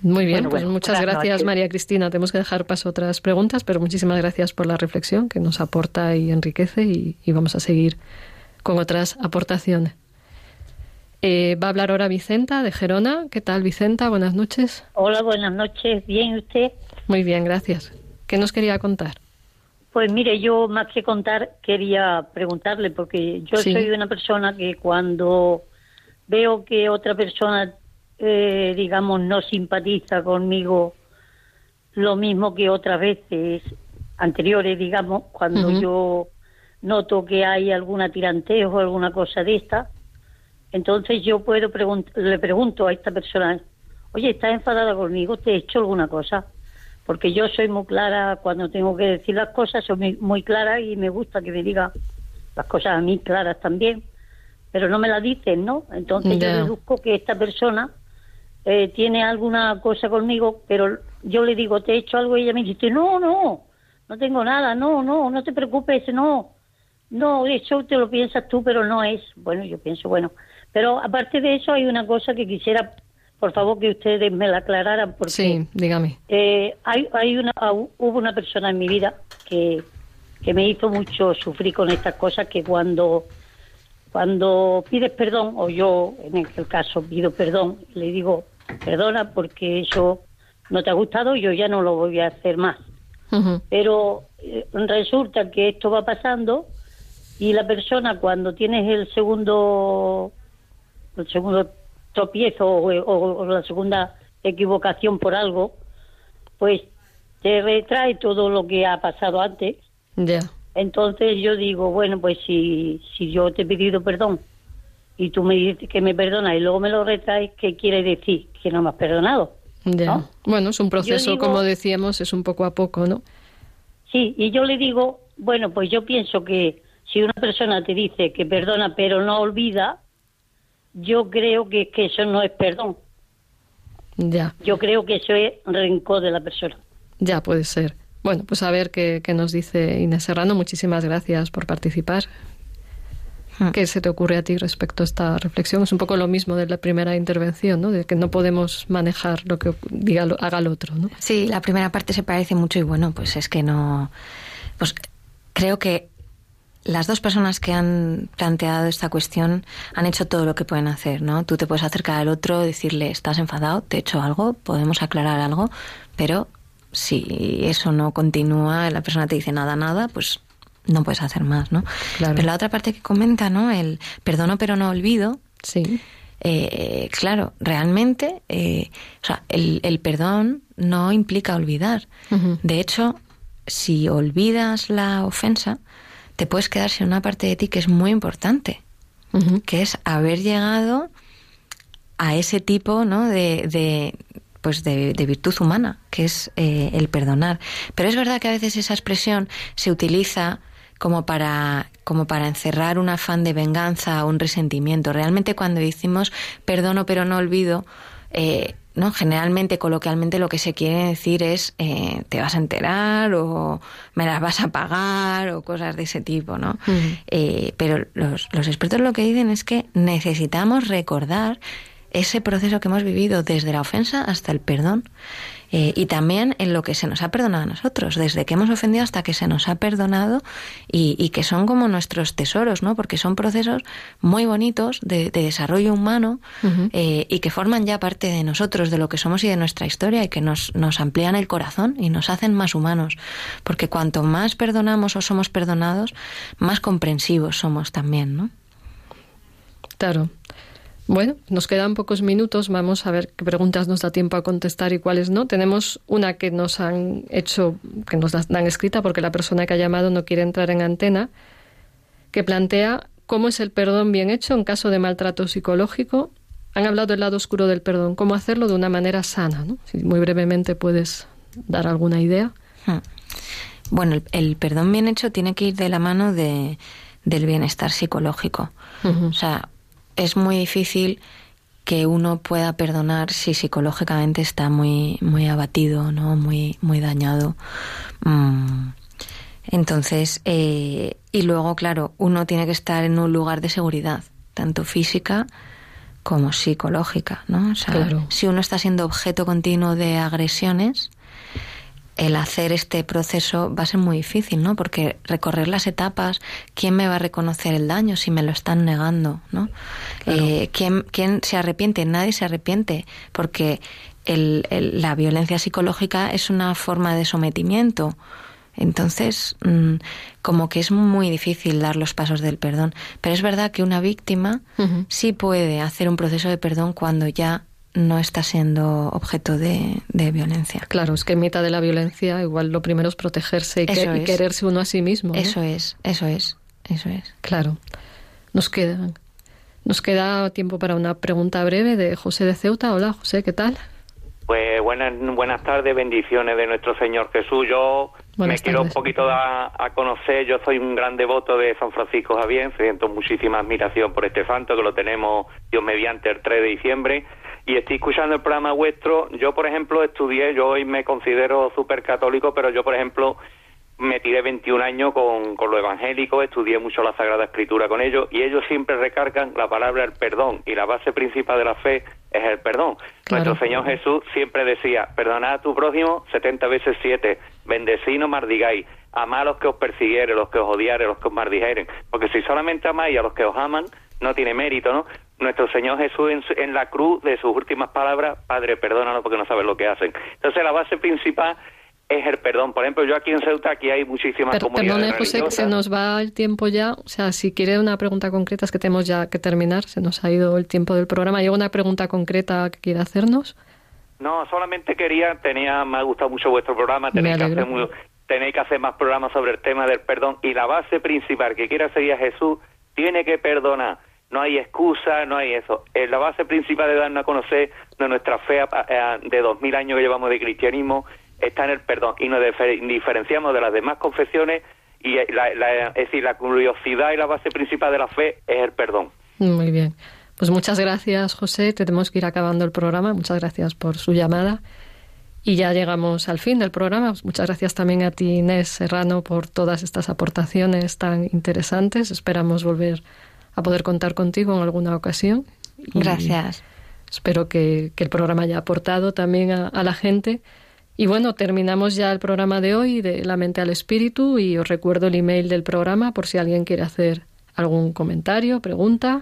Muy bien, pues muchas gracias María Cristina. Tenemos que dejar paso a otras preguntas, pero muchísimas gracias por la reflexión que nos aporta y enriquece y, vamos a seguir con otras aportaciones. Eh, va a hablar ahora Vicenta de Gerona. ¿Qué tal Vicenta? Buenas noches. Hola, buenas noches. ¿Bien usted? Muy bien, gracias. ¿Qué nos quería contar? Pues mire, yo más que contar quería preguntarle, porque yo soy una persona que cuando veo que otra persona eh, digamos, no simpatiza conmigo lo mismo que otras veces anteriores, digamos, cuando yo noto que hay alguna tiranteo o alguna cosa de esta, entonces yo puedo le pregunto a esta persona, oye, ¿estás enfadada conmigo? ¿Te he hecho alguna cosa? Porque yo soy muy clara cuando tengo que decir las cosas, soy muy clara y me gusta que me diga las cosas a mí claras también, pero no me las dicen, ¿no? Entonces yo deduzco que esta persona eh, tiene alguna cosa conmigo, pero yo le digo, ¿te he hecho algo? Y ella me dice, no, no, no tengo nada, no, no, no te preocupes, no, no, eso te lo piensas tú, pero no es. Bueno, yo pienso, bueno, pero aparte de eso hay una cosa que quisiera, por favor, que ustedes me la aclararan. Porque, sí, dígame. Eh, hay, hay una, hubo una persona en mi vida que, que me hizo mucho sufrir con estas cosas, que cuando cuando pides perdón, o yo en el caso pido perdón, le digo, perdona porque eso no te ha gustado, yo ya no lo voy a hacer más. Pero eh, resulta que esto va pasando y la persona cuando tienes el segundo el segundo tropiezo o, la segunda equivocación por algo, pues te retrae todo lo que ha pasado antes. Ya. Entonces yo digo, bueno, pues si, si yo te he pedido perdón y tú me dices que me perdonas y luego me lo retraes, ¿qué quiere decir? Que no me has perdonado. Bueno, es un proceso, como decíamos, es un poco a poco, ¿no? Sí, y yo le digo, bueno, pues yo pienso que si una persona te dice que perdona pero no olvida, yo creo que, que eso no es perdón. Ya. Yo creo que eso es rencor de la persona. Ya, puede ser. Bueno, pues a ver qué, qué nos dice Inés Serrano. Muchísimas gracias por participar. Hmm. ¿Qué se te ocurre a ti respecto a esta reflexión? Es un poco lo mismo de la primera intervención, ¿no? De que no podemos manejar lo que diga, haga el otro, ¿no? Sí, la primera parte se parece mucho y bueno, pues es que no... Pues creo que las dos personas que han planteado esta cuestión han hecho todo lo que pueden hacer, ¿no? Tú te puedes acercar al otro, decirle, estás enfadado, te he hecho algo, podemos aclarar algo, pero si eso no continúa, la persona te dice nada, nada, pues no puedes hacer más, ¿no? Pero la otra parte que comenta, ¿no? El perdono pero no olvido. Sí. Eh, claro, realmente, eh, o sea, el, el, perdón no implica olvidar. De hecho, si olvidas la ofensa, te puedes quedar sin una parte de ti que es muy importante, que es haber llegado a ese tipo ¿no? de, de pues de, virtud humana, que es eh, el perdonar. Pero es verdad que a veces esa expresión se utiliza como para, como para encerrar un afán de venganza o un resentimiento. Realmente cuando decimos perdono pero no olvido, eh, ¿no? Generalmente, coloquialmente, lo que se quiere decir es eh, te vas a enterar o me las vas a pagar o cosas de ese tipo, ¿no? Eh, pero los, los expertos lo que dicen es que necesitamos recordar ese proceso que hemos vivido desde la ofensa hasta el perdón eh, y también en lo que se nos ha perdonado a nosotros, desde que hemos ofendido hasta que se nos ha perdonado y, que son como nuestros tesoros, ¿no? Porque son procesos muy bonitos de, desarrollo humano eh, y que forman ya parte de nosotros, de lo que somos y de nuestra historia y que nos, nos amplían el corazón y nos hacen más humanos. Porque cuanto más perdonamos o somos perdonados, más comprensivos somos también, ¿no? Claro. Bueno, nos quedan pocos minutos. Vamos a ver qué preguntas nos da tiempo a contestar y cuáles no. Tenemos una que nos han hecho, que nos dan escrita porque la persona que ha llamado no quiere entrar en antena, que plantea cómo es el perdón bien hecho en caso de maltrato psicológico. Han hablado del lado oscuro del perdón, cómo hacerlo de una manera sana. ¿no? Si muy brevemente puedes dar alguna idea. Hmm. Bueno, el, perdón bien hecho tiene que ir de la mano de, del bienestar psicológico. O sea, es muy difícil que uno pueda perdonar si psicológicamente está muy muy abatido no muy muy dañado. Mm. entonces eh, y luego claro uno tiene que estar en un lugar de seguridad tanto física como psicológica no o sea, si uno está siendo objeto continuo de agresiones el hacer este proceso va a ser muy difícil, ¿no? Porque recorrer las etapas, ¿quién me va a reconocer el daño si me lo están negando, ¿no? Eh, ¿quién, ¿quién, se arrepiente? Nadie se arrepiente, porque el, la violencia psicológica es una forma de sometimiento. Entonces, mm, como que es muy difícil dar los pasos del perdón. Pero es verdad que una víctima sí puede hacer un proceso de perdón cuando ya no está siendo objeto de, violencia. Claro, es que en mitad de la violencia igual lo primero es protegerse y, quererse uno a sí mismo. Eso es, eso es, eso es. Claro. Nos queda, nos queda tiempo para una pregunta breve de José de Ceuta. Hola, José, ¿qué tal? Pues buenas, buenas tardes, bendiciones de nuestro Señor Jesús. Yo me quiero un poquito a, a, conocer, yo soy un gran devoto de San Francisco Javier, siento muchísima admiración por este santo que lo tenemos Dios mediante el 3 de diciembre y estoy escuchando el programa vuestro. Yo, por ejemplo, estudié, yo hoy me considero súper católico, pero yo, por ejemplo, me tiré 21 años con, con lo evangélico, estudié mucho la Sagrada Escritura con ellos y ellos siempre recargan la palabra el perdón y la base principal de la fe es el perdón. Nuestro Señor Jesús siempre decía, perdonad a tu prójimo 70 veces 7, bendecid no mardigáis, amad a los que os persiguieren, los que os odiaren, los que os maldijeren, porque si solamente amáis a los que os aman, no tiene mérito, ¿no? Nuestro Señor Jesús en, la cruz de sus últimas palabras, Padre, perdónalo porque no sabes lo que hacen. Entonces la base principal es el perdón. Por ejemplo, yo aquí en Ceuta, aquí hay muchísimas comunidades perdone, José, se nos va el tiempo ya. O sea, si quiere una pregunta concreta, es que tenemos ya que terminar. Se nos ha ido el tiempo del programa. ¿Hay alguna pregunta concreta que quiera hacernos? No, solamente quería, tenía, me ha gustado mucho vuestro programa, tenéis que, hacer tenéis que hacer más programas sobre el tema del perdón. Y la base principal que quiera seguir a Jesús tiene que perdonar no hay excusa, no hay eso. Eh, la base principal de darnos a conocer de nuestra fe de dos mil años que llevamos de cristianismo está en el perdón y nos diferenciamos de las demás confesiones y eh, la, es decir, la curiosidad y la base principal de la fe es el perdón. Muy bien. Pues muchas gracias, José. Tenemos que ir acabando el programa. Muchas gracias por su llamada. Y ya llegamos al fin del programa. Muchas gracias también a ti, Inés Serrano, por todas estas aportaciones tan interesantes. Esperamos volver a poder contar contigo en alguna ocasión. Gracias. Espero que, el programa haya aportado también a, la gente Y bueno, terminamos ya el programa de hoy de La mente al espíritu y os recuerdo el email del programa por si alguien quiere hacer algún comentario, pregunta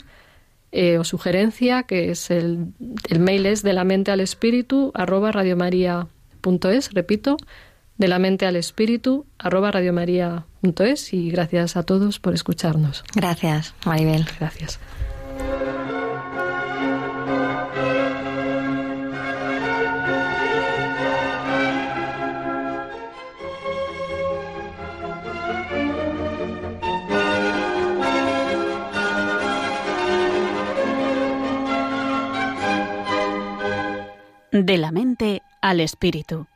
eh, o sugerencia, que es el, el, mail es de la mente al espíritu arroba radiomaria.es, repito, de la mente al espíritu arroba radiomaria.es y gracias a todos por escucharnos. Gracias, Maribel. Gracias. De la mente al espíritu,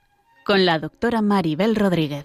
con la doctora Maribel Rodríguez.